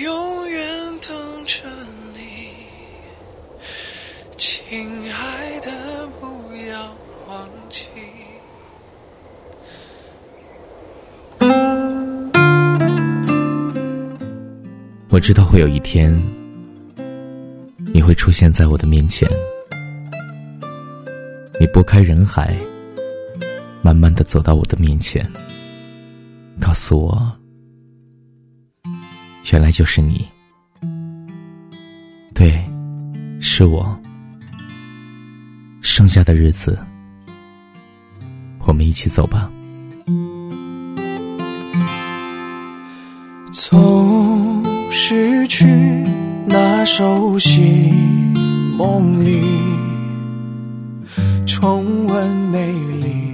永远等着你，亲爱的，不要忘记。我知道会有一天，你会出现在我的面前。你拨开人海，慢慢的走到我的面前，告诉我，原来就是你。对，是我。剩下的日子，我们一起走吧。总失去那熟悉梦里，重温美丽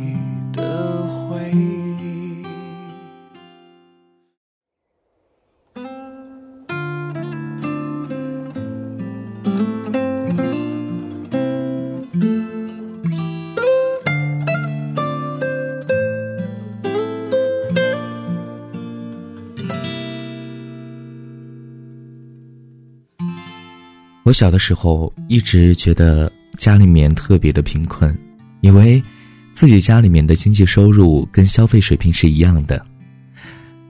我小的时候一直觉得家里面特别的贫困，以为自己家里面的经济收入跟消费水平是一样的。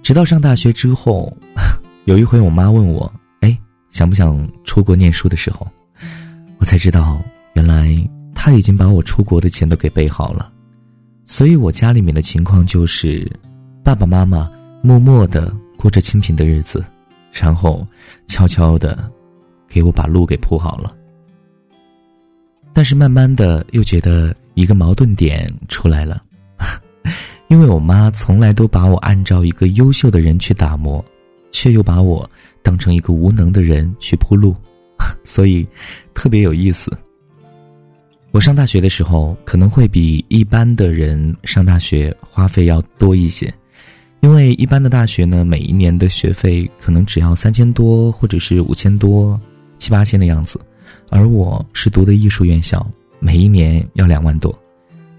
直到上大学之后，有一回我妈问我：“哎，想不想出国念书？”的时候，我才知道原来她已经把我出国的钱都给备好了。所以我家里面的情况就是，爸爸妈妈默默的过着清贫的日子，然后悄悄的。给我把路给铺好了，但是慢慢的又觉得一个矛盾点出来了，因为我妈从来都把我按照一个优秀的人去打磨，却又把我当成一个无能的人去铺路，所以特别有意思。我上大学的时候可能会比一般的人上大学花费要多一些。因为一般的大学呢，每一年的学费可能只要三千多，或者是五千多。七八千的样子，而我是读的艺术院校，每一年要两万多，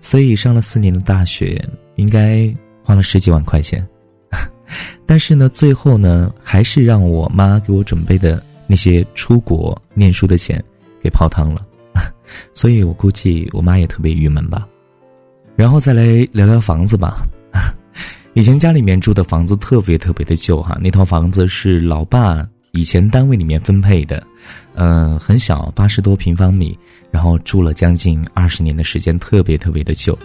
所以上了四年的大学，应该花了十几万块钱。但是呢，最后呢，还是让我妈给我准备的那些出国念书的钱给泡汤了，所以我估计我妈也特别郁闷吧。然后再来聊聊房子吧，以前家里面住的房子特别特别的旧哈，那套房子是老爸。以前单位里面分配的，嗯、很小，八十多平方米，然后住了将近二十年的时间，特别特别的旧。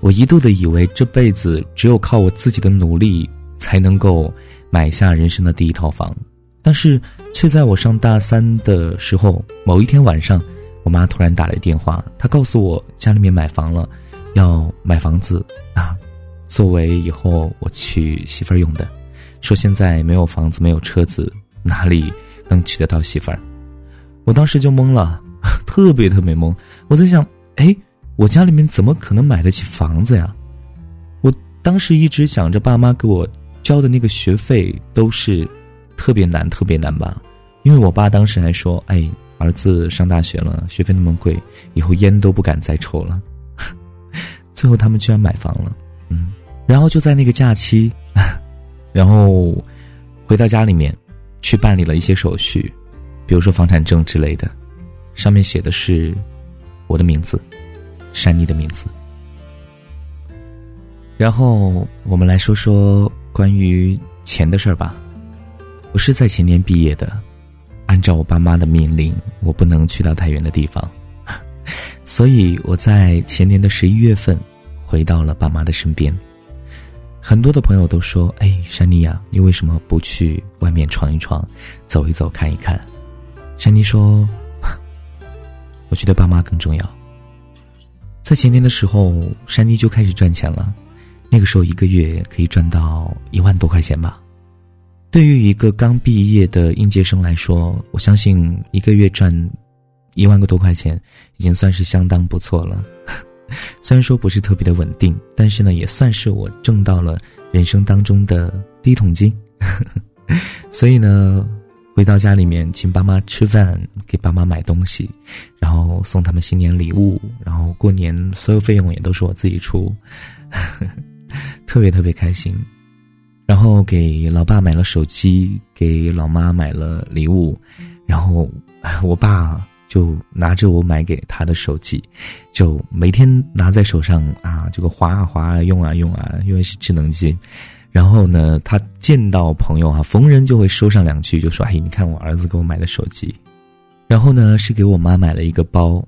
我一度的以为这辈子只有靠我自己的努力才能够买下人生的第一套房，但是却在我上大三的时候，某一天晚上，我妈突然打来电话，她告诉我家里面买房了，要买房子啊，作为以后我娶媳妇儿用的，说现在没有房子，没有车子。哪里能娶得到媳妇儿？我当时就懵了，特别特别懵。我在想，哎，我家里面怎么可能买得起房子呀？我当时一直想着，爸妈给我交的那个学费都是特别难，特别难吧？因为我爸当时还说，哎，儿子上大学了，学费那么贵，以后烟都不敢再抽了。最后他们居然买房了，嗯，然后就在那个假期，然后回到家里面。去办理了一些手续，比如说房产证之类的，上面写的是我的名字，珊妮的名字。然后我们来说说关于钱的事儿吧。我是在前年毕业的，按照我爸妈的命令，我不能去到太远的地方，所以我在前年的十一月份回到了爸妈的身边。很多的朋友都说：“哎，珊妮呀，你为什么不去外面闯一闯，走一走，看一看？”珊妮说：“ 我觉得爸妈更重要。”在前年的时候，珊妮就开始赚钱了，那个时候一个月可以赚到一万多块钱吧。对于一个刚毕业的应届生来说，我相信一个月赚一万个多块钱，已经算是相当不错了。虽然说不是特别的稳定，但是呢，也算是我挣到了人生当中的第一桶金。所以呢，回到家里面请爸妈吃饭，给爸妈买东西，然后送他们新年礼物，然后过年所有费用也都是我自己出，特别特别开心。然后给老爸买了手机，给老妈买了礼物，然后我爸就拿着我买给他的手机，就每天拿在手上啊，这个划啊划啊，用啊用啊，因为是智能机。然后呢，他见到朋友啊，逢人就会说上两句，就说：“哎，你看我儿子给我买的手机。”然后呢，是给我妈买了一个包。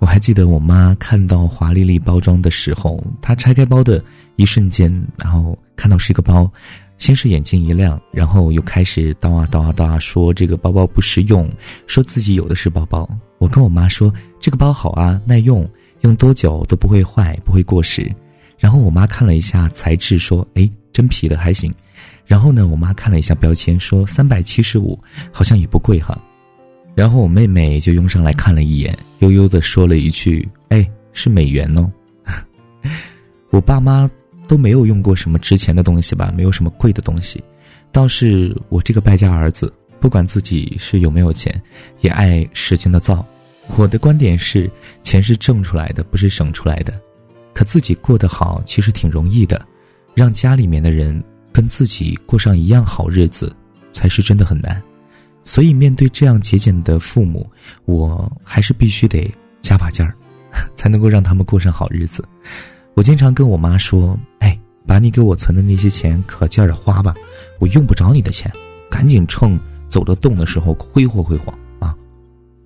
我还记得我妈看到华丽丽包装的时候，她拆开包的一瞬间，然后看到是一个包，先是眼睛一亮，然后又开始叨啊叨啊叨啊说这个包包不实用，说自己有的是包包。我跟我妈说这个包好啊，耐用，用多久都不会坏，不会过时。然后我妈看了一下材质，说：“哎，真皮的还行。”然后呢，我妈看了一下标签，说：“三百七十五，好像也不贵哈。”然后我妹妹就拥上来看了一眼，悠悠的说了一句：“哎，是美元哦。”我爸妈都没有用过什么值钱的东西吧，没有什么贵的东西，倒是我这个败家儿子，不管自己是有没有钱，也爱使劲的造。我的观点是，钱是挣出来的，不是省出来的。可自己过得好，其实挺容易的，让家里面的人跟自己过上一样好日子，才是真的很难。所以，面对这样节俭的父母，我还是必须得加把劲儿，才能够让他们过上好日子。我经常跟我妈说：“哎，把你给我存的那些钱可劲儿的花吧，我用不着你的钱，赶紧趁走得动的时候挥霍挥霍啊！”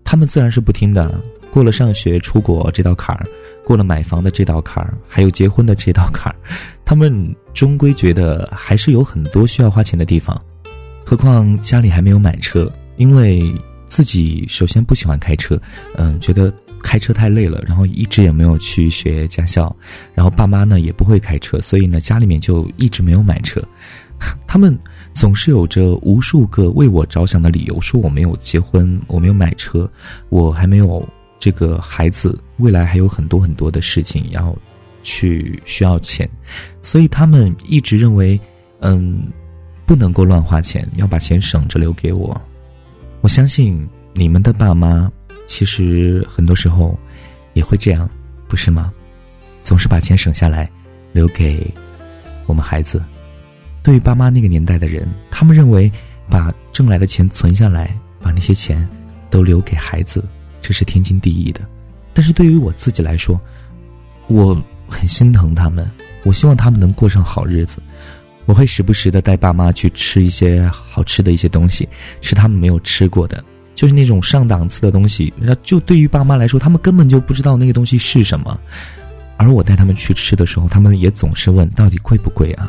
他们自然是不听的。过了上学、出国这道坎儿，过了买房的这道坎儿，还有结婚的这道坎儿，他们终归觉得还是有很多需要花钱的地方。何况家里还没有买车，因为自己首先不喜欢开车，嗯，觉得开车太累了，然后一直也没有去学驾校，然后爸妈呢也不会开车，所以呢家里面就一直没有买车。他们总是有着无数个为我着想的理由，说我没有结婚，我没有买车，我还没有这个孩子，未来还有很多很多的事情要去需要钱，所以他们一直认为，嗯。不能够乱花钱，要把钱省着留给我。我相信你们的爸妈其实很多时候也会这样，不是吗？总是把钱省下来留给我们孩子。对于爸妈那个年代的人，他们认为把挣来的钱存下来，把那些钱都留给孩子，这是天经地义的。但是对于我自己来说，我很心疼他们，我希望他们能过上好日子。我会时不时的带爸妈去吃一些好吃的一些东西，吃他们没有吃过的，就是那种上档次的东西。那就对于爸妈来说，他们根本就不知道那个东西是什么。而我带他们去吃的时候，他们也总是问到底贵不贵啊？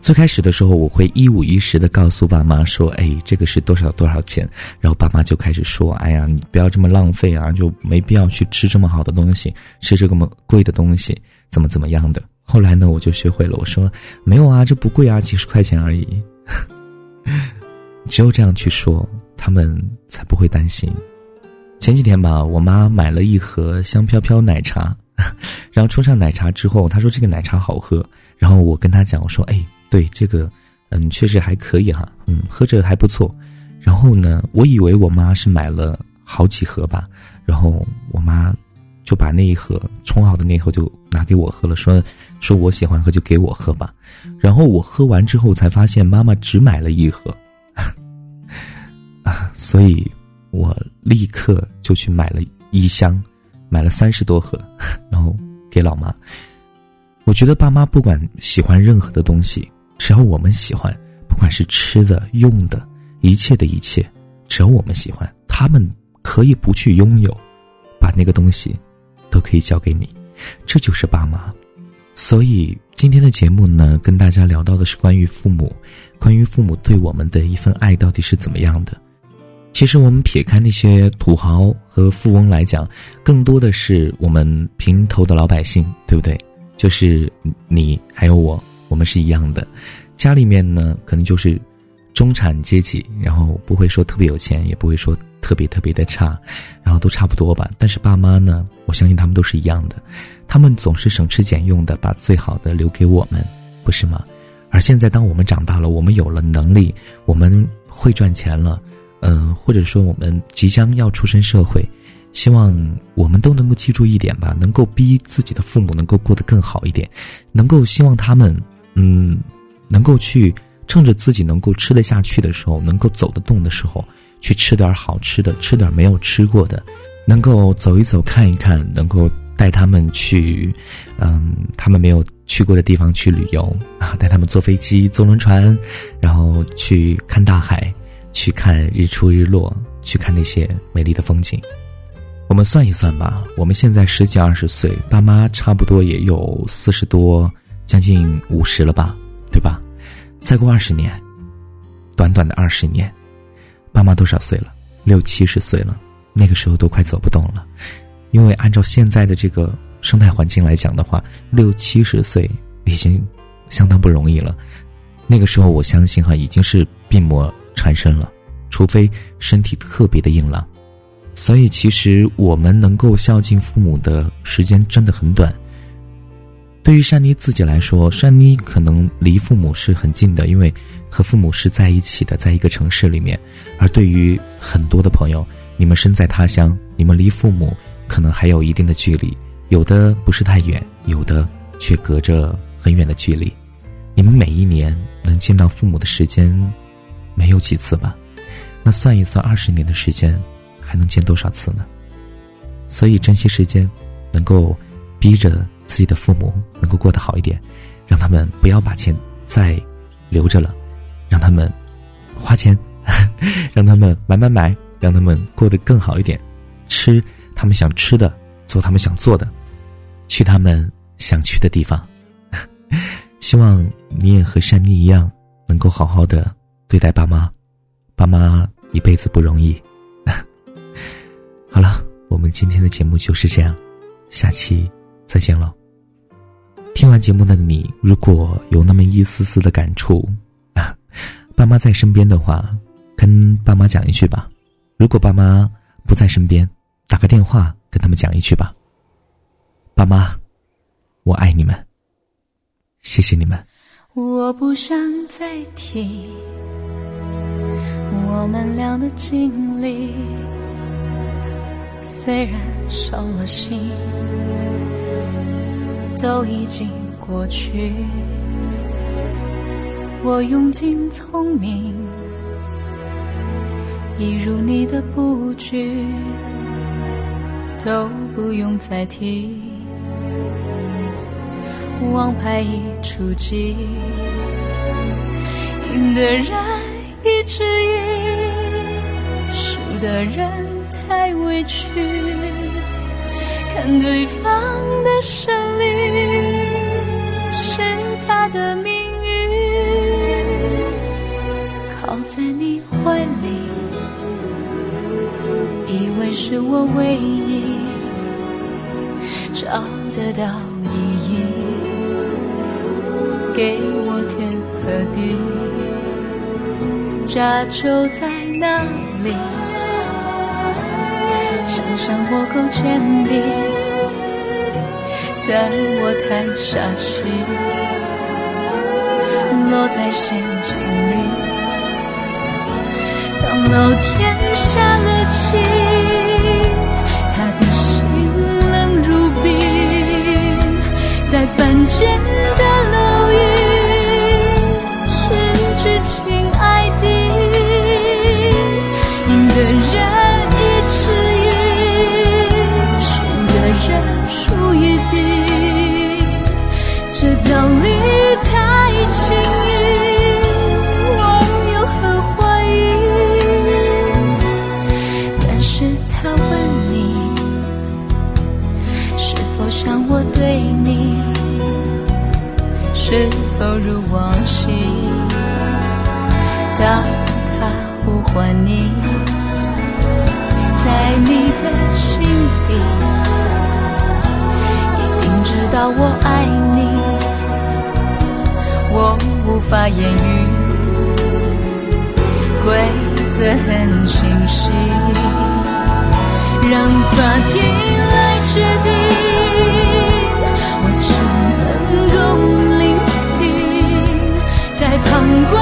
最开始的时候，我会一五一十的告诉爸妈说：“哎，这个是多少多少钱。”然后爸妈就开始说：“哎呀，你不要这么浪费啊，就没必要去吃这么好的东西，吃这么贵的东西，怎么怎么样的。”后来呢，我就学会了。我说：“没有啊，这不贵啊，几十块钱而已。”只有这样去说，他们才不会担心。前几天吧，我妈买了一盒香飘飘奶茶，然后冲上奶茶之后，她说这个奶茶好喝。然后我跟她讲，我说：“哎，对这个，嗯，确实还可以哈，嗯，喝着还不错。”然后呢，我以为我妈是买了好几盒吧，然后我妈。就把那一盒冲好的那一盒就拿给我喝了，说说我喜欢喝就给我喝吧。然后我喝完之后才发现妈妈只买了一盒，啊，所以我立刻就去买了一箱，买了三十多盒，然后给老妈。我觉得爸妈不管喜欢任何的东西，只要我们喜欢，不管是吃的、用的，一切的一切，只要我们喜欢，他们可以不去拥有，把那个东西。都可以交给你，这就是爸妈。所以今天的节目呢，跟大家聊到的是关于父母，关于父母对我们的一份爱到底是怎么样的。其实我们撇开那些土豪和富翁来讲，更多的是我们平头的老百姓，对不对？就是你还有我，我们是一样的。家里面呢，可能就是中产阶级，然后不会说特别有钱，也不会说。特别特别的差，然后都差不多吧。但是爸妈呢，我相信他们都是一样的，他们总是省吃俭用的把最好的留给我们，不是吗？而现在，当我们长大了，我们有了能力，我们会赚钱了，嗯，或者说我们即将要出身社会，希望我们都能够记住一点吧，能够逼自己的父母能够过得更好一点，能够希望他们，嗯，能够去趁着自己能够吃得下去的时候，能够走得动的时候，去吃点好吃的，吃点没有吃过的，能够走一走看一看，能够带他们去，嗯，他们没有去过的地方去旅游啊，带他们坐飞机、坐轮船，然后去看大海，去看日出日落，去看那些美丽的风景。我们算一算吧，我们现在十几二十岁，爸妈差不多也有四十多，将近五十了吧，对吧？再过二十年，短短的二十年，爸妈多少岁了？六七十岁了，那个时候都快走不动了，因为按照现在的这个生态环境来讲的话，六七十岁已经相当不容易了。那个时候，我相信哈，已经是病魔缠身了，除非身体特别的硬朗。所以，其实我们能够孝敬父母的时间真的很短。对于珊妮自己来说，珊妮可能离父母是很近的，因为和父母是在一起的，在一个城市里面。而对于很多的朋友，你们身在他乡，你们离父母可能还有一定的距离，有的不是太远，有的却隔着很远的距离。你们每一年能见到父母的时间，没有几次吧？那算一算，二十年的时间。还能见多少次呢？所以珍惜时间，能够逼着自己的父母能够过得好一点，让他们不要把钱再留着了，让他们花钱，让他们买买买，让他们过得更好一点，吃他们想吃的，做他们想做的，去他们想去的地方。希望你也和珊妮一样，能够好好的对待爸妈，爸妈一辈子不容易。好了，我们今天的节目就是这样，下期再见喽。听完节目的你，如果有那么一丝丝的感触，爸妈在身边的话，跟爸妈讲一句吧；如果爸妈不在身边，打个电话跟他们讲一句吧。爸妈，我爱你们，谢谢你们。我不想再提我们俩的经历。虽然伤了心，都已经过去。我用尽聪明，一如你的布局，都不用再提。王牌一出击，赢的人一直赢，输的人。太委屈，看对方的胜利是他的命运，靠在你怀里，以为是我唯一找得到意义，给我天和地，家就在哪里？想象我够坚定，但我太傻气，落在陷阱里。当老天下了棋，他的心冷如冰，在凡间心底，一定知道我爱你。我无法言语，规则很清晰，让法庭来决定。我只能够聆听，在。旁观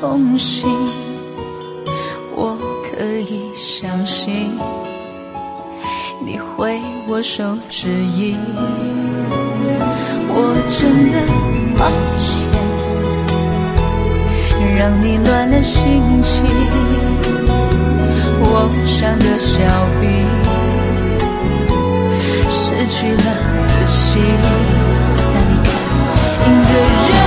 同情，我可以相信你会握手指引。我真的抱歉，让你乱了心情。我像个小兵，失去了自信。但你看，一个人。